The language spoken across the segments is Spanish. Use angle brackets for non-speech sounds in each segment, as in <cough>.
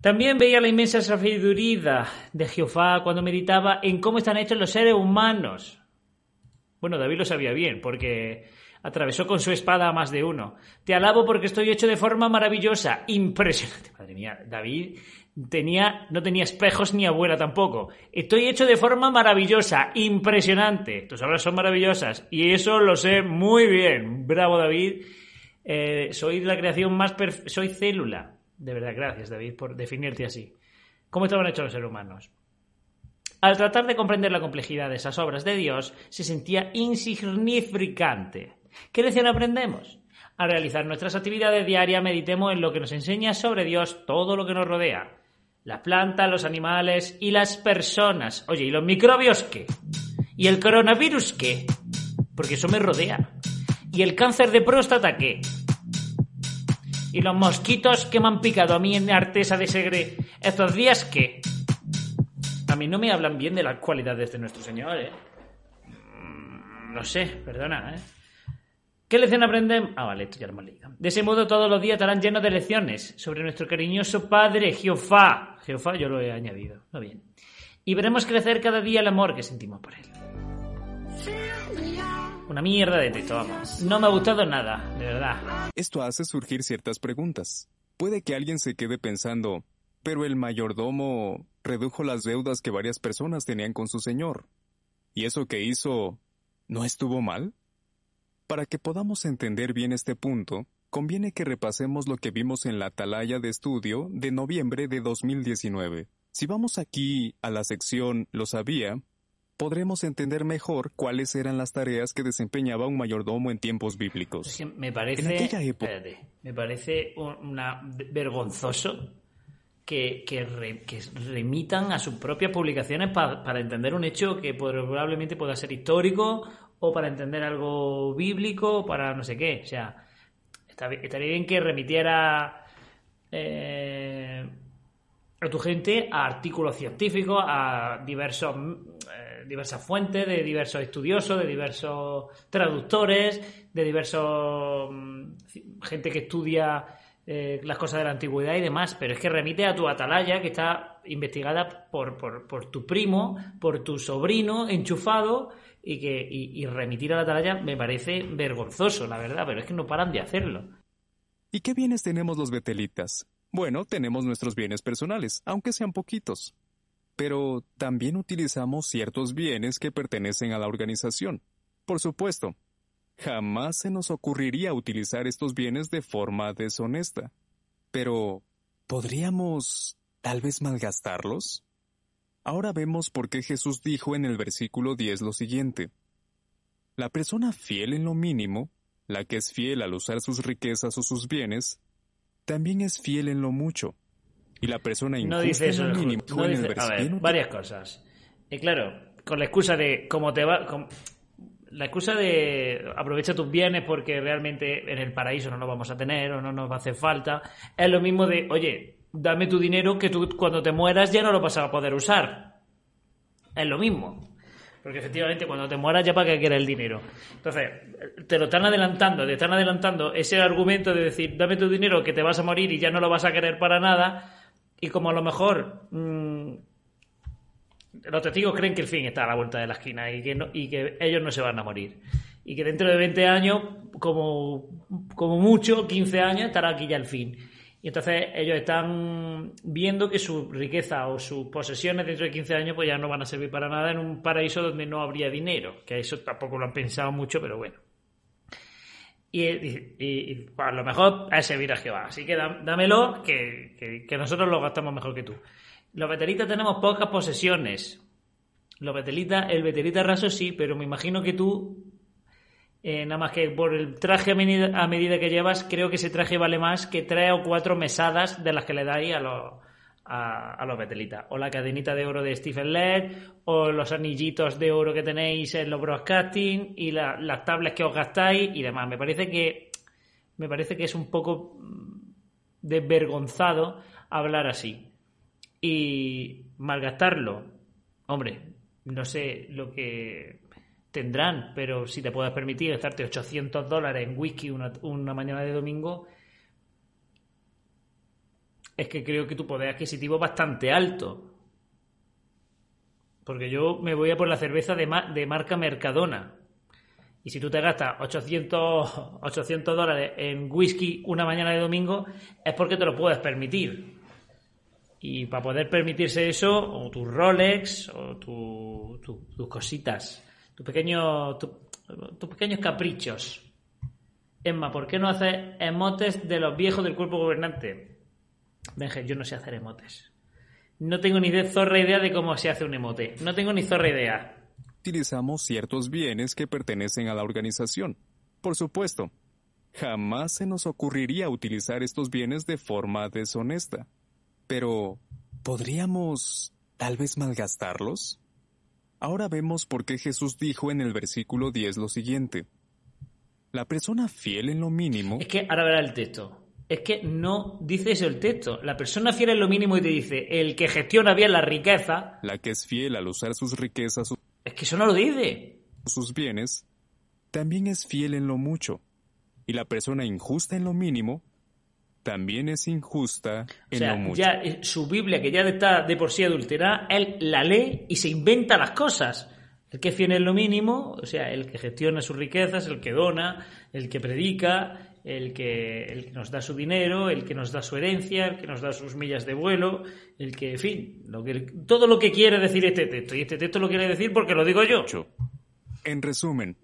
También veía la inmensa sabiduría de Jehová cuando meditaba en cómo están hechos los seres humanos. Bueno, David lo sabía bien, porque atravesó con su espada a más de uno. Te alabo porque estoy hecho de forma maravillosa, impresionante. Madre mía, David tenía, no tenía espejos ni abuela tampoco. Estoy hecho de forma maravillosa, impresionante. Tus obras son maravillosas y eso lo sé muy bien. Bravo, David. Eh, soy la creación más soy célula. De verdad, gracias, David, por definirte así. ¿Cómo estaban hechos los seres humanos? Al tratar de comprender la complejidad de esas obras de Dios, se sentía insignificante. ¿Qué lección aprendemos? Al realizar nuestras actividades diarias, meditemos en lo que nos enseña sobre Dios todo lo que nos rodea las plantas, los animales y las personas. Oye, ¿y los microbios qué? ¿Y el coronavirus qué? Porque eso me rodea. ¿Y el cáncer de próstata qué? ¿Y los mosquitos que me han picado a mí en Artesa de Segre estos días qué? A mí no me hablan bien de las cualidades de nuestro Señor, ¿eh? Mm, no sé, perdona, ¿eh? ¿Qué lección aprendemos? Ah, vale, esto ya lo hemos leído. De ese modo todos los días estarán llenos de lecciones sobre nuestro cariñoso Padre Jehová. Jehová yo lo he añadido. Muy bien. Y veremos crecer cada día el amor que sentimos por él. Una mierda de texto, vamos. No me ha gustado nada, de verdad. Esto hace surgir ciertas preguntas. Puede que alguien se quede pensando, pero el mayordomo redujo las deudas que varias personas tenían con su señor. ¿Y eso que hizo no estuvo mal? Para que podamos entender bien este punto, conviene que repasemos lo que vimos en la atalaya de estudio de noviembre de 2019. Si vamos aquí a la sección Lo sabía, podremos entender mejor cuáles eran las tareas que desempeñaba un mayordomo en tiempos bíblicos. me parece, me parece una, vergonzoso que, remitan a sus propias publicaciones para entender un hecho que probablemente pueda ser histórico o para entender algo bíblico o para no sé qué. O sea, estaría bien que remitiera eh, a tu gente a artículos científicos, a diversos, diversas fuentes, de diversos estudiosos, de diversos traductores, de diversos mm, gente que estudia eh, las cosas de la antigüedad y demás, pero es que remite a tu atalaya que está investigada por, por, tu primo, por tu sobrino enchufado y, que, y, remitir a la atalaya me parece vergonzoso, la verdad, pero es que no paran de hacerlo. ¿Y qué bienes tenemos los betelitas? Bueno, tenemos nuestros bienes personales, aunque sean poquitos. Pero también utilizamos ciertos bienes que pertenecen a la organización. Por supuesto, jamás se nos ocurriría utilizar estos bienes de forma deshonesta. Pero, ¿podríamos tal vez malgastarlos? Ahora vemos por qué Jesús dijo en el versículo 10 lo siguiente. La persona fiel en lo mínimo, la que es fiel al usar sus riquezas o sus bienes, también es fiel en lo mucho. Y la persona injusta no dice eso, en lo mínimo, no dice, a ver, varias cosas. Y claro, con la excusa de cómo te va, la excusa de aprovecha tus bienes porque realmente en el paraíso no lo vamos a tener o no nos va a hacer falta, es lo mismo de, oye, dame tu dinero que tú cuando te mueras ya no lo vas a poder usar. Es lo mismo. Porque efectivamente cuando te mueras ya para qué quieres el dinero. Entonces, te lo están adelantando, te están adelantando ese argumento de decir, dame tu dinero que te vas a morir y ya no lo vas a querer para nada. Y como a lo mejor mmm, los testigos creen que el fin está a la vuelta de la esquina y que, no, y que ellos no se van a morir. Y que dentro de 20 años, como, como mucho, 15 años, estará aquí ya el fin. Y entonces ellos están viendo que su riqueza o sus posesiones dentro de 15 años pues ya no van a servir para nada en un paraíso donde no habría dinero, que eso tampoco lo han pensado mucho, pero bueno. Y, a lo mejor a servir a Jehová. Así que dámelo, que, nosotros lo gastamos mejor que tú. Los betelitas tenemos pocas posesiones. Los betelitas, el betelita raso sí, pero me imagino que tú eh, nada más que por el traje a medida, que llevas, creo que ese traje vale más que tres o cuatro mesadas de las que le dais a los, a, los betelitas. O la cadenita de oro de Stephen Led, o los anillitos de oro que tenéis en los broadcasting, y las tablets que os gastáis y demás. Me parece que, me parece que es un poco mm, desvergonzado hablar así. Y malgastarlo, hombre, no sé lo que tendrán, pero si te puedes permitir gastarte 800 dólares en whisky una, mañana de domingo, es que creo que tu poder adquisitivo es bastante alto. Porque yo me voy a por la cerveza de, de marca Mercadona. Y si tú te gastas 800, 800 dólares en whisky una mañana de domingo, es porque te lo puedes permitir. Y para poder permitirse eso, o tus Rolex, o tus cositas, tus pequeños, tus pequeños caprichos. Emma, ¿por qué no haces emotes de los viejos del cuerpo gobernante? Benje, yo no sé hacer emotes. No tengo ni zorra idea de cómo se hace un emote. No tengo ni zorra idea. Utilizamos ciertos bienes que pertenecen a la organización. Por supuesto, jamás se nos ocurriría utilizar estos bienes de forma deshonesta. Pero, ¿podríamos tal vez malgastarlos? Ahora vemos por qué Jesús dijo en el versículo 10 lo siguiente. La persona fiel en lo mínimo... Es que ahora verá el texto. Es que no dice eso el texto. La persona fiel en lo mínimo y te dice, el que gestiona bien la riqueza... La que es fiel al usar sus riquezas... Es que eso no lo dice. Sus bienes, también es fiel en lo mucho. Y la persona injusta en lo mínimo también es injusta en lo mucho. Ya eh, su Biblia, que ya está de por sí adulterada, él la lee y se inventa las cosas. El que fiel en lo mínimo, o sea, el que gestiona sus riquezas, el que dona, el que predica, el que, el que nos da su dinero, el que nos da su herencia, el que nos da sus millas de vuelo, el que, en fin, lo que, todo lo que quiere decir este texto. Y este texto lo quiere decir porque lo digo yo. En resumen,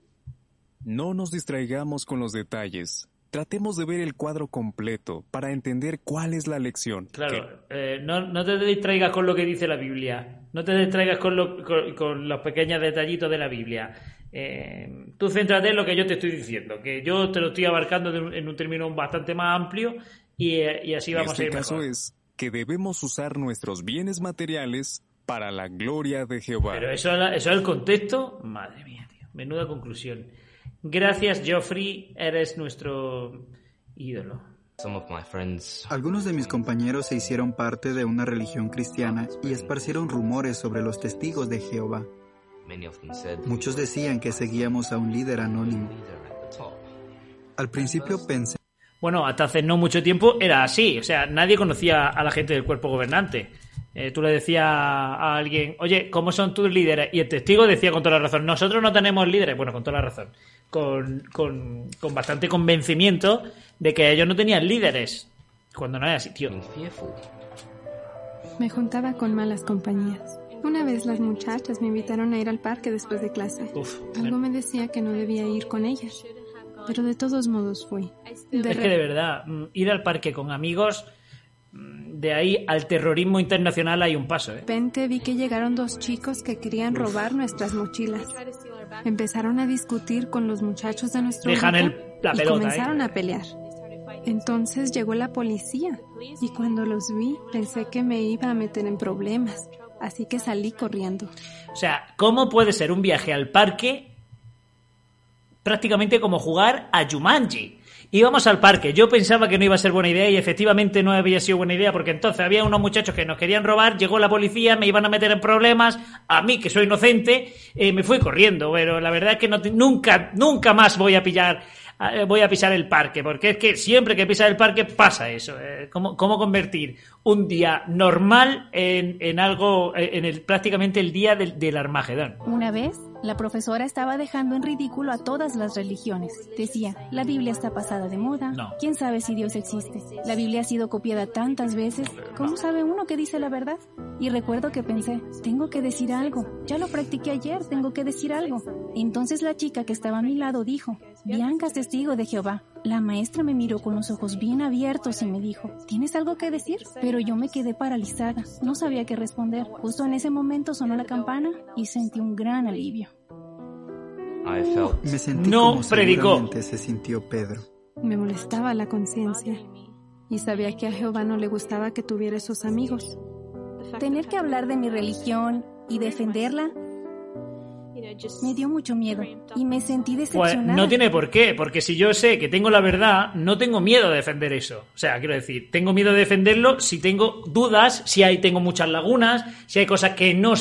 no nos distraigamos con los detalles tratemos de ver el cuadro completo para entender cuál es la lección. Claro, eh, no, te distraigas con lo que dice la Biblia, no te distraigas con, los pequeños detallitos de la Biblia. Eh, tú céntrate en lo que yo te estoy diciendo, que yo te lo estoy abarcando en un término bastante más amplio y, eh, así vamos este a ir. El caso es que debemos usar nuestros bienes materiales para la gloria de Jehová. Pero eso, eso es el contexto, madre mía, tío, menuda conclusión. Gracias, Geoffrey, eres nuestro ídolo. Algunos de mis compañeros se hicieron parte de una religión cristiana y esparcieron rumores sobre los testigos de Jehová. Muchos decían que seguíamos a un líder anónimo. Al principio pensé... Bueno, hasta hace no mucho tiempo era así, o sea, nadie conocía a la gente del cuerpo gobernante. Eh, tú le decías a alguien, oye, ¿cómo son tus líderes? Y el testigo decía con toda la razón, nosotros no tenemos líderes. Bueno, con toda la razón. Con, con, bastante convencimiento de que ellos no tenían líderes. Cuando no era así, tío. Me juntaba con malas compañías. Una vez las muchachas me invitaron a ir al parque después de clase. Algo me decía que no debía ir con ellas. Pero de todos modos fui. es que de verdad, mm, ir al parque con amigos de ahí al terrorismo internacional hay un paso. ¿eh? De repente vi que llegaron dos chicos que querían robar nuestras mochilas. Empezaron a discutir con los muchachos de nuestro Dejan el, la y comenzaron a pelear. Entonces llegó la policía y cuando los vi pensé que me iba a meter en problemas, así que salí corriendo. O sea, ¿cómo puede ser un viaje al parque prácticamente como jugar a Jumanji? íbamos al parque. Yo pensaba que no iba a ser buena idea y efectivamente no había sido buena idea porque entonces había unos muchachos que nos querían robar, llegó la policía, me iban a meter en problemas, a mí que soy inocente, eh, me fui corriendo, pero la verdad es que nunca, nunca más voy a pillar eh, voy a pisar el parque, porque es que siempre que pisas el parque pasa eso. Eh, ¿cómo, convertir un día normal en, algo, en el, prácticamente el día del, del Armagedón? Una vez la profesora estaba dejando en ridículo a todas las religiones. Decía, la Biblia está pasada de moda. ¿Quién sabe si Dios existe? La Biblia ha sido copiada tantas veces. ¿Cómo sabe uno que dice la verdad? Y recuerdo que pensé, tengo que decir algo. Ya lo practiqué ayer, tengo que decir algo. Entonces la chica que estaba a mi lado dijo, Bianca es testigo de Jehová. La maestra me miró con los ojos bien abiertos y me dijo, ¿tienes algo que decir? Pero yo me quedé paralizada, no sabía qué responder. Justo en ese momento sonó la campana y sentí un gran alivio. Me sentí no como predicó. se sintió Pedro. Me molestaba la conciencia y sabía que a Jehová no le gustaba que tuviera esos amigos. Tener que hablar de mi religión y defenderla me dio mucho miedo y me sentí pues, decepcionada. no tiene por qué, porque si yo sé que tengo la verdad, no tengo miedo de defender eso. O sea, quiero decir, tengo miedo de defenderlo si tengo dudas, si hay, tengo muchas lagunas, si hay cosas que no,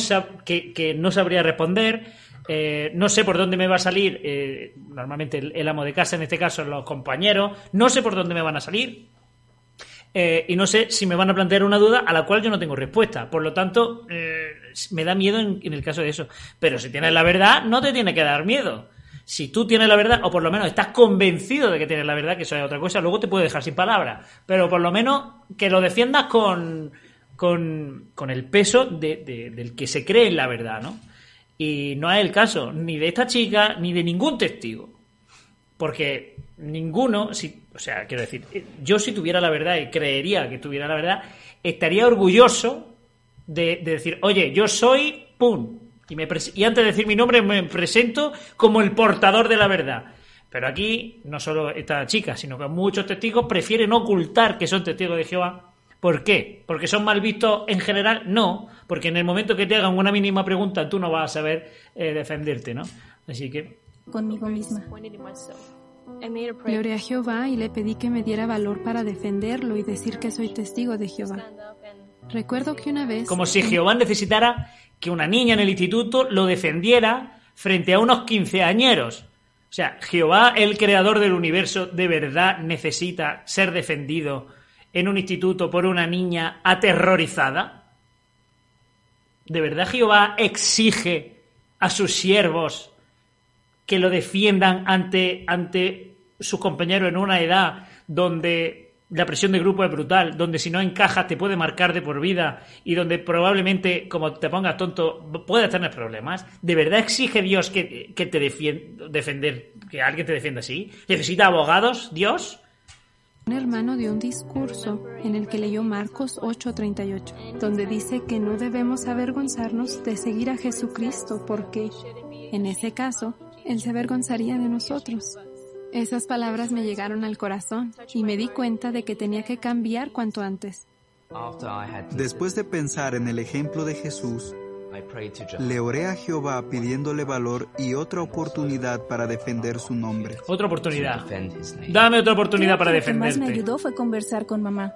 que, no sabría responder. Eh, no sé por dónde me va a salir, eh, normalmente el, amo de casa, en este caso los compañeros, no sé por dónde me van a salir. Eh, y no sé si me van a plantear una duda a la cual yo no tengo respuesta. Por lo tanto, eh, me da miedo en, el caso de eso. Pero si tienes la verdad, no te tiene que dar miedo. Si tú tienes la verdad, o por lo menos estás convencido de que tienes la verdad, que eso es otra cosa, luego te puede dejar sin palabras. Pero por lo menos que lo defiendas con, con, el peso del que se cree en la verdad, ¿no? Y no es el caso ni de esta chica ni de ningún testigo. Porque ninguno, si, o sea, quiero decir, yo si tuviera la verdad y creería que tuviera la verdad, estaría orgulloso de, decir, oye, yo soy, ¡pum! Y, me y antes de decir mi nombre me presento como el portador de la verdad. Pero aquí, no solo esta chica, sino que muchos testigos prefieren ocultar que son testigos de Jehová. ¿Por qué? ¿Porque son mal vistos en general? No, porque en el momento que te hagan una mínima pregunta tú no vas a saber eh, defenderte, ¿no? Así que... Conmigo misma. Le oré a Jehová y le pedí que me diera valor para defenderlo y decir que soy testigo de Jehová. Recuerdo que una vez... Como si Jehová necesitara que una niña en el instituto lo defendiera frente a unos quinceañeros. O sea, Jehová, el creador del universo, de verdad necesita ser defendido en un instituto por una niña aterrorizada. ¿De verdad Jehová exige a sus siervos que lo defiendan ante, ante sus compañeros en una edad donde la presión de grupo es brutal, donde si no encajas te puede marcar de por vida y donde probablemente, como te pongas tonto, puedas tener problemas. ¿De verdad exige Dios que, te defienda, defender, que alguien te defienda así? ¿Necesita abogados, Dios? Un hermano dio un discurso en el que leyó Marcos 8:38, donde dice que no debemos avergonzarnos de seguir a Jesucristo porque, en ese caso, Él se avergonzaría de nosotros. Esas palabras me llegaron al corazón y me di cuenta de que tenía que cambiar cuanto antes. Después de pensar en el ejemplo de Jesús, le oré a Jehová pidiéndole valor y otra oportunidad para defender su nombre. Otra oportunidad. Dame otra oportunidad para defenderte. Lo que más me ayudó fue conversar con mamá.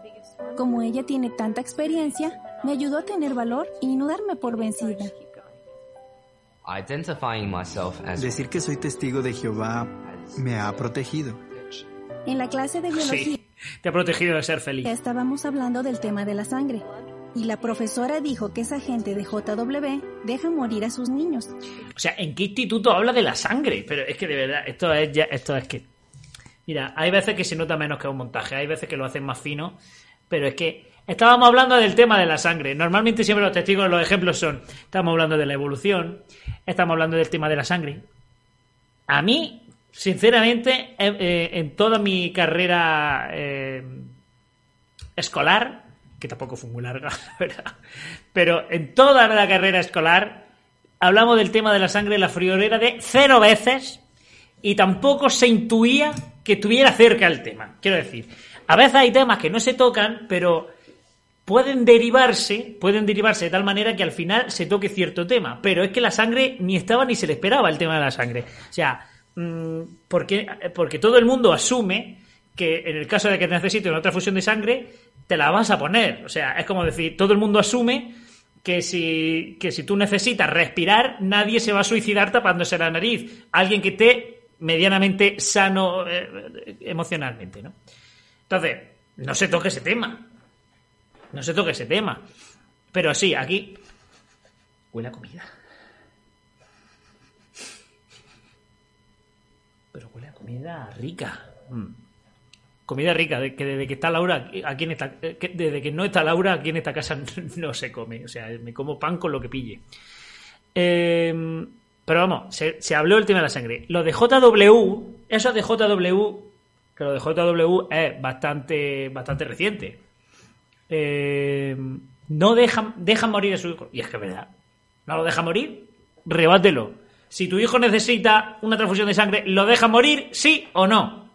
Como ella tiene tanta experiencia, me ayudó a tener valor y no darme por vencida. Decir que soy testigo de Jehová me ha protegido. En la clase de biología. Sí, te ha protegido de ser feliz. Estábamos hablando del tema de la sangre. Y la profesora dijo que esa gente de JW deja morir a sus niños. O sea, ¿en qué instituto habla de la sangre? Pero es que de verdad, esto es ya, esto es que. Mira, hay veces que se nota menos que un montaje, hay veces que lo hacen más fino, pero es que estábamos hablando del tema de la sangre. Normalmente siempre los testigos, los ejemplos son, estamos hablando de la evolución, estamos hablando del tema de la sangre. A mí Sinceramente, eh, en toda mi carrera eh, escolar, que tampoco fue muy larga, <laughs> verdad, pero en toda la carrera escolar hablamos del tema de la sangre en la friolera de cero veces y tampoco se intuía que estuviera cerca el tema. Quiero decir, a veces hay temas que no se tocan, pero pueden derivarse, pueden derivarse de tal manera que al final se toque cierto tema. Pero es que la sangre ni estaba ni se le esperaba el tema de la sangre. O sea, Mm, porque, porque todo el mundo asume que en el caso de que te una transfusión de sangre, te la vas a poner. O sea, es como decir, todo el mundo asume que si, que si tú necesitas respirar, nadie se va a suicidar tapándose la nariz. Alguien que esté medianamente sano eh, emocionalmente, ¿no? Entonces, no se toque ese tema. No se toque ese tema. Pero sí, aquí huele a comida. pero huele a comida rica. Mm. Comida rica, de que desde que está Laura, aquí en esta, eh, desde que no está Laura, aquí en esta casa <laughs> no se come. O sea, me como pan con lo que pille. Em, pero vamos, se, habló el tema de la sangre. Lo de JW, eso de JW, que lo de JW es bastante, bastante reciente. Em, no dejan, dejan morir a su hijo. Y es que es verdad. No lo deja morir, rebátelo si tu hijo necesita una transfusión de sangre, ¿lo deja morir, sí o no?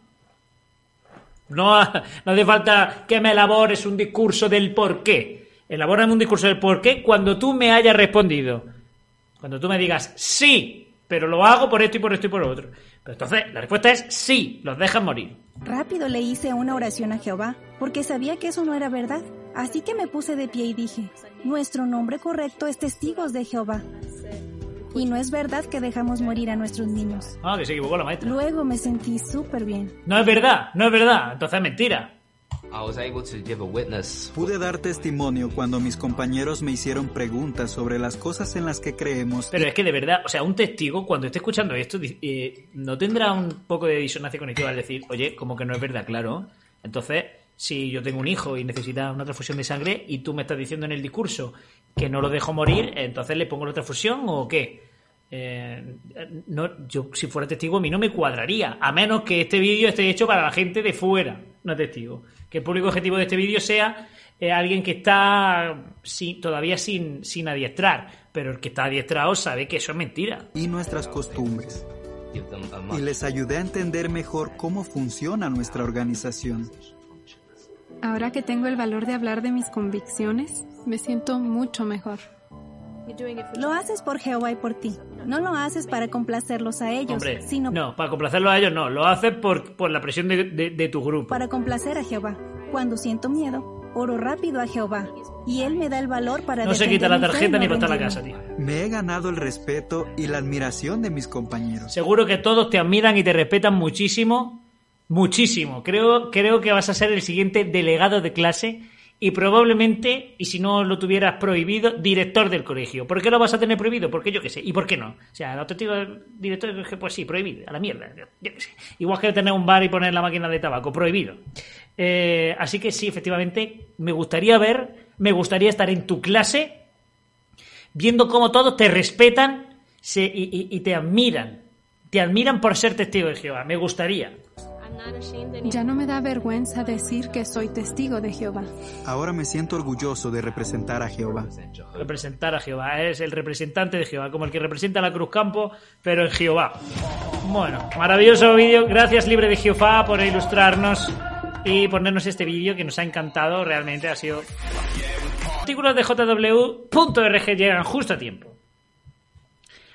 No, <laughs> no hace falta que me elabores un discurso del por qué. Elabórame un discurso del por qué cuando tú me hayas respondido. Cuando tú me digas sí, pero lo hago por esto y por esto y por otro. Pero entonces la respuesta es sí, los dejan morir. Rápido le hice una oración a Jehová, porque sabía que eso no era verdad. Así que me puse de pie y dije, nuestro nombre correcto es testigos de Jehová. Y no es verdad que dejamos morir a nuestros niños. Ah, que se equivocó la maestra. Luego me sentí súper bien. No es verdad, no es verdad. Entonces es mentira. Pude dar testimonio cuando mis compañeros me hicieron preguntas sobre las cosas en las que creemos. Pero es que de verdad, o sea, un testigo cuando esté escuchando esto eh, no tendrá un poco de disonancia cognitiva al decir, oye, como que no es verdad, claro. Entonces, si yo tengo un hijo y necesita una transfusión de sangre y tú me estás diciendo en el discurso que no lo dejo morir, entonces le pongo la transfusión o qué? Eh, no, yo si fuera testigo a mí no me cuadraría, a menos que este vídeo esté hecho para la gente de fuera, no testigo. Que el público objetivo de este vídeo sea eh, alguien que está todavía sin, sin adiestrar, pero el que está adiestrado sabe que eso es mentira. Y nuestras costumbres. Y les ayudé a entender mejor cómo funciona nuestra organización. Ahora que tengo el valor de hablar de mis convicciones, me siento mucho mejor. Lo haces por Jehová y por ti. No lo haces para complacerlos a ellos, sino... No, para complacerlos a ellos no. Lo haces por, por la presión de, tu grupo. Para complacer a Jehová. Cuando siento miedo, oro rápido a Jehová. Y Él me da el valor para... No se quita la tarjeta ni para la casa, tío. Me he ganado el respeto y la admiración de mis compañeros. Seguro que todos te admiran y te respetan muchísimo. Muchísimo. Creo, creo que vas a ser el siguiente delegado de clase y probablemente, y si no lo tuvieras prohibido, director del colegio. ¿Por qué lo vas a tener prohibido? Porque yo qué sé. ¿Y por qué no? O sea, el digo director del colegio, pues sí, prohibido, a la mierda. Qué sé. Igual que tener un bar y poner la máquina de tabaco, prohibido. Eh, así que sí, efectivamente, me gustaría ver, me gustaría estar en tu clase viendo cómo todos te respetan y te admiran. Te admiran por ser testigo de Jehová. Me gustaría. Ya no me da vergüenza decir que soy testigo de Jehová. Ahora me siento orgulloso de representar a Jehová. Representar a Jehová, es el representante de Jehová, como el que representa a la Cruz Campo, pero en Jehová. Bueno, maravilloso vídeo. Gracias Libre de Jehová por ilustrarnos y ponernos este vídeo que nos ha encantado. Realmente ha sido... Artículos de jw.org llegan justo a tiempo.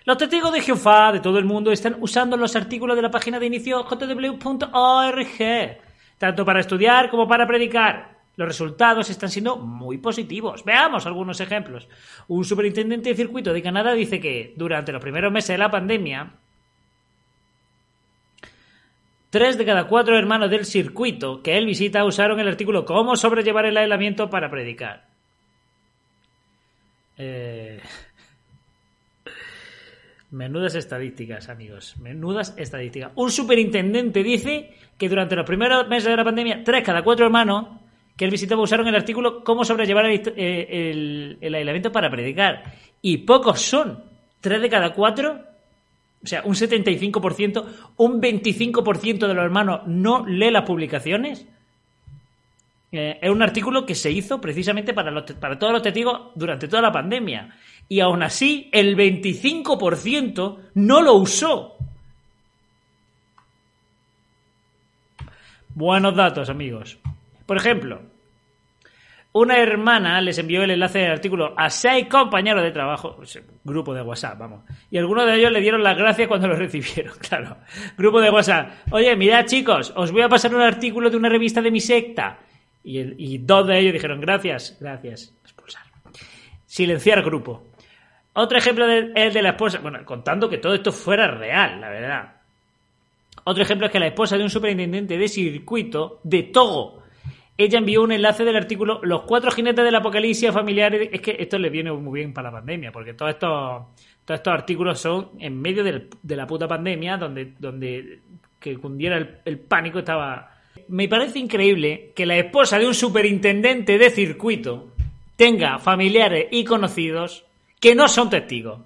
Los testigos de Jehová de todo el mundo están usando los artículos de la página de inicio jw.org, tanto para estudiar como para predicar. Los resultados están siendo muy positivos. Veamos algunos ejemplos. Un superintendente de circuito de Canadá dice que durante los primeros meses de la pandemia, tres de cada cuatro hermanos del circuito que él visita usaron el artículo Cómo sobrellevar el aislamiento para predicar. Eh... Menudas estadísticas, amigos. Menudas estadísticas. Un superintendente dice que durante los primeros meses de la pandemia, tres cada cuatro hermanos que él visitaba usaron el artículo Cómo sobrellevar el, eh, el, aislamiento para predicar. Y pocos son. Tres de cada cuatro. O sea, un 75%, un 25% de los hermanos no lee las publicaciones. Eh, es un artículo que se hizo precisamente para, los, para todos los testigos durante toda la pandemia y aún así el 25% no lo usó. Buenos datos, amigos. Por ejemplo, una hermana les envió el enlace del artículo a seis compañeros de trabajo, grupo de WhatsApp, vamos, y algunos de ellos le dieron las gracias cuando lo <laughs> recibieron, claro. Grupo de WhatsApp. Oye, mirad chicos, os voy a pasar un artículo de una revista de mi secta. Y, y dos de ellos dijeron gracias, gracias, expulsar. Silenciar grupo. Otro ejemplo es de la esposa, bueno, contando que todo esto fuera real, la verdad. Otro ejemplo es que la esposa de un superintendente de circuito de Togo, ella envió un enlace del artículo Los cuatro jinetes del apocalipsis familiares. Es que esto le viene muy bien para la pandemia, porque todos estos, todos estos artículos son en medio de la puta pandemia, donde, donde que cundiera el, el pánico estaba. Me parece increíble que la esposa de un superintendente de circuito tenga familiares y conocidos que no son testigos.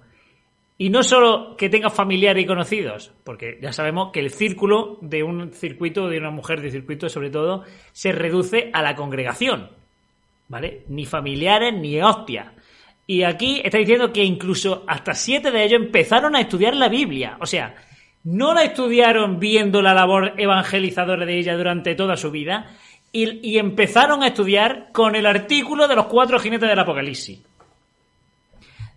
Y no solo que tengan familiares y conocidos, porque ya sabemos que el círculo de un circuito, de una mujer de circuito sobre todo, se reduce a la congregación. ¿Vale? Ni familiares ni hostias. Y aquí está diciendo que incluso hasta siete de ellos empezaron a estudiar la Biblia. O sea, no la estudiaron viendo la labor evangelizadora de ella durante toda su vida y, empezaron a estudiar con el artículo de los cuatro jinetes del Apocalipsis.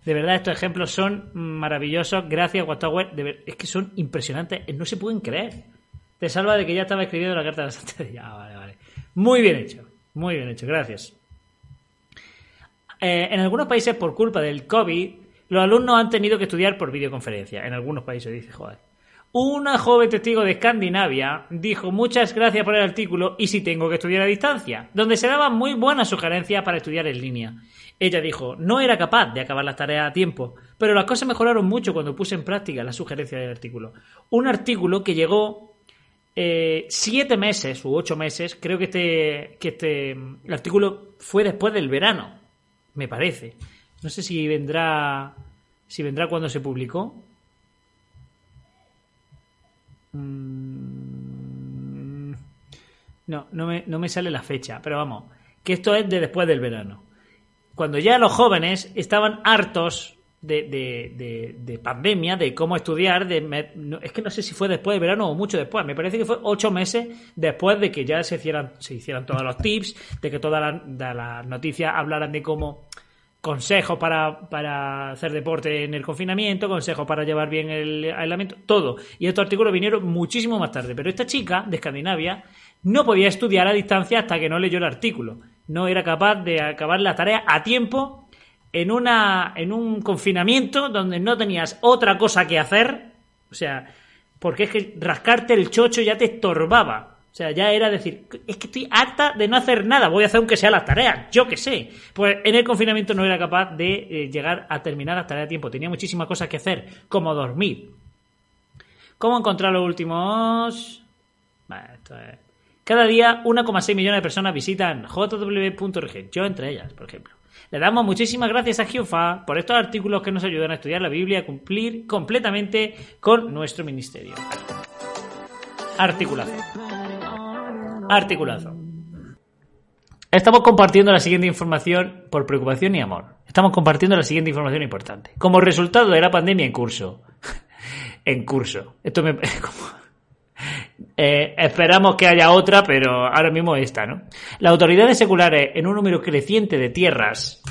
De verdad, estos ejemplos son maravillosos. Gracias, Wattower. Es que son impresionantes. No se pueden creer. Te salva de que ya estaba escribiendo la carta de la santería. Ah, <laughs> vale, vale. Muy bien hecho. Muy bien hecho. Gracias. Eh, en algunos países, por culpa del COVID, los alumnos han tenido que estudiar por videoconferencia. En algunos países, dice, joder. Una joven testigo de Escandinavia dijo muchas gracias por el artículo y si tengo que estudiar a distancia, donde se daban muy buenas sugerencias para estudiar en línea. Ella dijo, no era capaz de acabar las tareas a tiempo, pero las cosas mejoraron mucho cuando puse en práctica las sugerencias del artículo. Un artículo que llegó eh, siete meses u ocho meses, creo que este, que este el artículo fue después del verano, me parece. No sé si vendrá, si vendrá cuando se publicó. Mm, no, no me, no me sale la fecha, pero vamos, que esto es de después del verano. Cuando ya los jóvenes estaban hartos de, de, de, pandemia, de cómo estudiar, de, es que no sé si fue después de verano o mucho después, me parece que fue ocho meses después de que ya se hicieran, se hicieran todos los tips, de que todas las noticias hablaran de cómo consejos para, para, hacer deporte en el confinamiento, consejos para llevar bien el aislamiento, todo. Y estos artículos vinieron muchísimo más tarde. Pero esta chica de Escandinavia no podía estudiar a distancia hasta que no leyó el artículo. No era capaz de acabar la tarea a tiempo en, una, en un confinamiento donde no tenías otra cosa que hacer. O sea, porque es que rascarte el chocho ya te estorbaba. O sea, ya era decir, es que estoy harta de no hacer nada, voy a hacer aunque sea las tareas, yo qué sé. Pues en el confinamiento no era capaz de eh, llegar a terminar las tareas a tiempo, tenía muchísimas cosas que hacer, como dormir. ¿Cómo encontrar los últimos? esto es... Cada día 1,6 millones de personas visitan jw.org, yo entre ellas, por ejemplo. Le damos muchísimas gracias a Jehová por estos artículos que nos ayudan a estudiar la Biblia y a cumplir completamente con nuestro ministerio. Articulación. Articulazo. Estamos compartiendo la siguiente información por preocupación y amor. Estamos compartiendo la siguiente información importante. Como resultado de la pandemia en curso. <laughs> en curso. Esto me. <laughs> Eh, esperamos que haya otra, pero ahora mismo esta, ¿no? Las autoridades seculares, en un número creciente de tierras,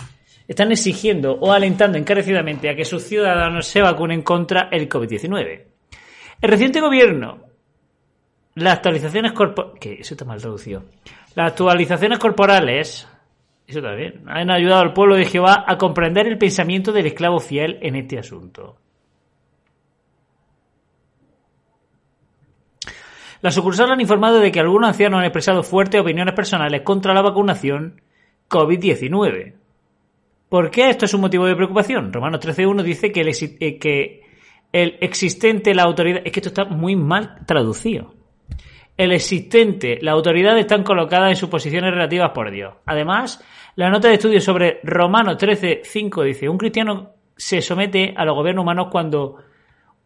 están exigiendo o alentando encarecidamente a que sus ciudadanos se vacunen contra el COVID-19. El reciente gobierno las actualizaciones corporales. Eso está mal traducido. Las actualizaciones corporales. Eso también. Han ayudado al pueblo de Jehová a comprender el pensamiento del esclavo fiel en este asunto. Las sucursales han informado de que algunos ancianos han expresado fuertes opiniones personales contra la vacunación COVID-19. ¿Por qué esto es un motivo de preocupación? Romanos 13.1 dice eh, que el existente, la autoridad... Es que esto está muy mal traducido el existente, la autoridad están colocadas en sus posiciones relativas por Dios. Además, la nota de estudio sobre Romanos 13.5 dice, un cristiano se somete a los gobiernos humanos cuando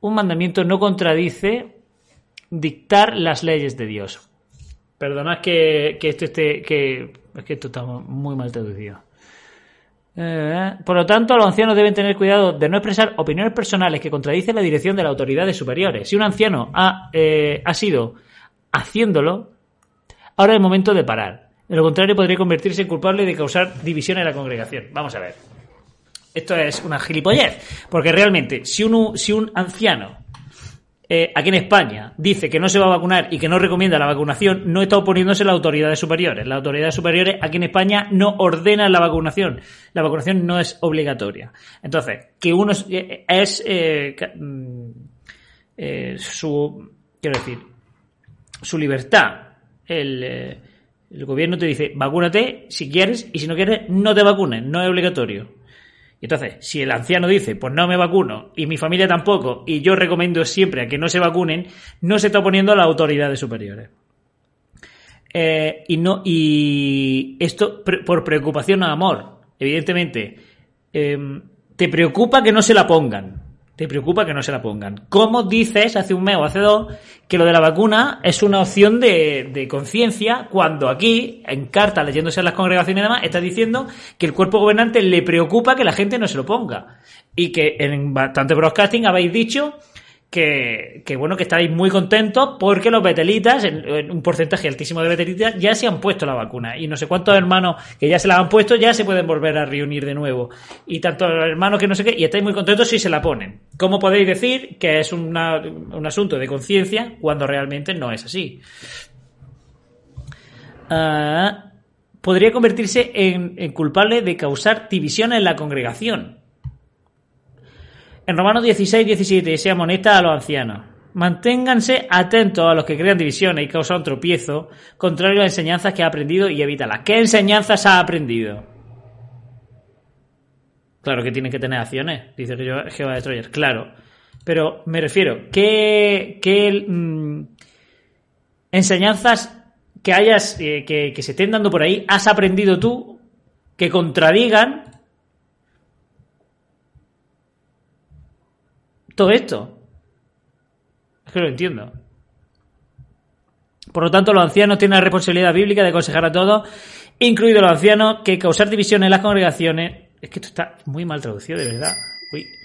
un mandamiento no contradice dictar las leyes de Dios. Perdonad que, que esto esté, que, es que esto está muy mal traducido. Eh, por lo tanto, los ancianos deben tener cuidado de no expresar opiniones personales que contradicen la dirección de las autoridades superiores. Si un anciano ha, eh, ha sido haciéndolo, ahora es momento de parar. De lo contrario, podría convertirse en culpable de causar división en la congregación. Vamos a ver. Esto es una gilipollez. Porque realmente, si un, si un anciano eh, aquí en España dice que no se va a vacunar y que no recomienda la vacunación, no está oponiéndose a las autoridades superiores. Las autoridades superiores aquí en España no ordenan la vacunación. La vacunación no es obligatoria. Entonces, que uno es, eh, mm, eh, su. Quiero decir, su libertad. Eh, el, gobierno te dice, vacúnate si quieres y si no quieres, no te vacunes, no es obligatorio. Y entonces, si el anciano dice, pues no me vacuno y mi familia tampoco, y yo recomiendo siempre a que no se vacunen, no se está oponiendo a las autoridades superiores. Eh, y no y esto por preocupación o amor, evidentemente, em, te preocupa que no se la pongan te preocupa que no se la pongan. ¿Cómo dices hace un mes o hace dos que lo de la vacuna es una opción de, conciencia cuando aquí, en carta, leyéndose en las congregaciones y demás, está diciendo que el cuerpo gobernante le preocupa que la gente no se lo ponga? Y que en bastante broadcasting habéis dicho que, bueno, que estáis muy contentos porque los betelitas, un porcentaje altísimo de betelitas, ya se han puesto la vacuna. Y no sé cuántos hermanos que ya se la han puesto ya se pueden volver a reunir de nuevo. Y tantos hermanos que no sé qué, y estáis muy contentos si se la ponen. ¿Cómo podéis decir que es un asunto de conciencia cuando realmente no es así? Ah, podría convertirse en culpable de causar división en la congregación en Romanos 16, 17 se amonesta a los ancianos. Manténganse atentos a los que crean divisiones y causan tropiezo, contrario a las enseñanzas que ha aprendido y evítalas. ¿Qué enseñanzas ha aprendido? Claro que tienen que tener acciones, dice Jehová de Troyes, claro. Pero me refiero, ¿qué, qué mm, enseñanzas que hayas, eh, que, que se estén dando por ahí, has aprendido tú que contradigan todo esto? Es que lo entiendo. Por lo tanto, los ancianos tienen la responsabilidad bíblica de aconsejar a todos, incluidos los ancianos, que causar división en las congregaciones. Es que esto está muy mal traducido, de verdad. Uy.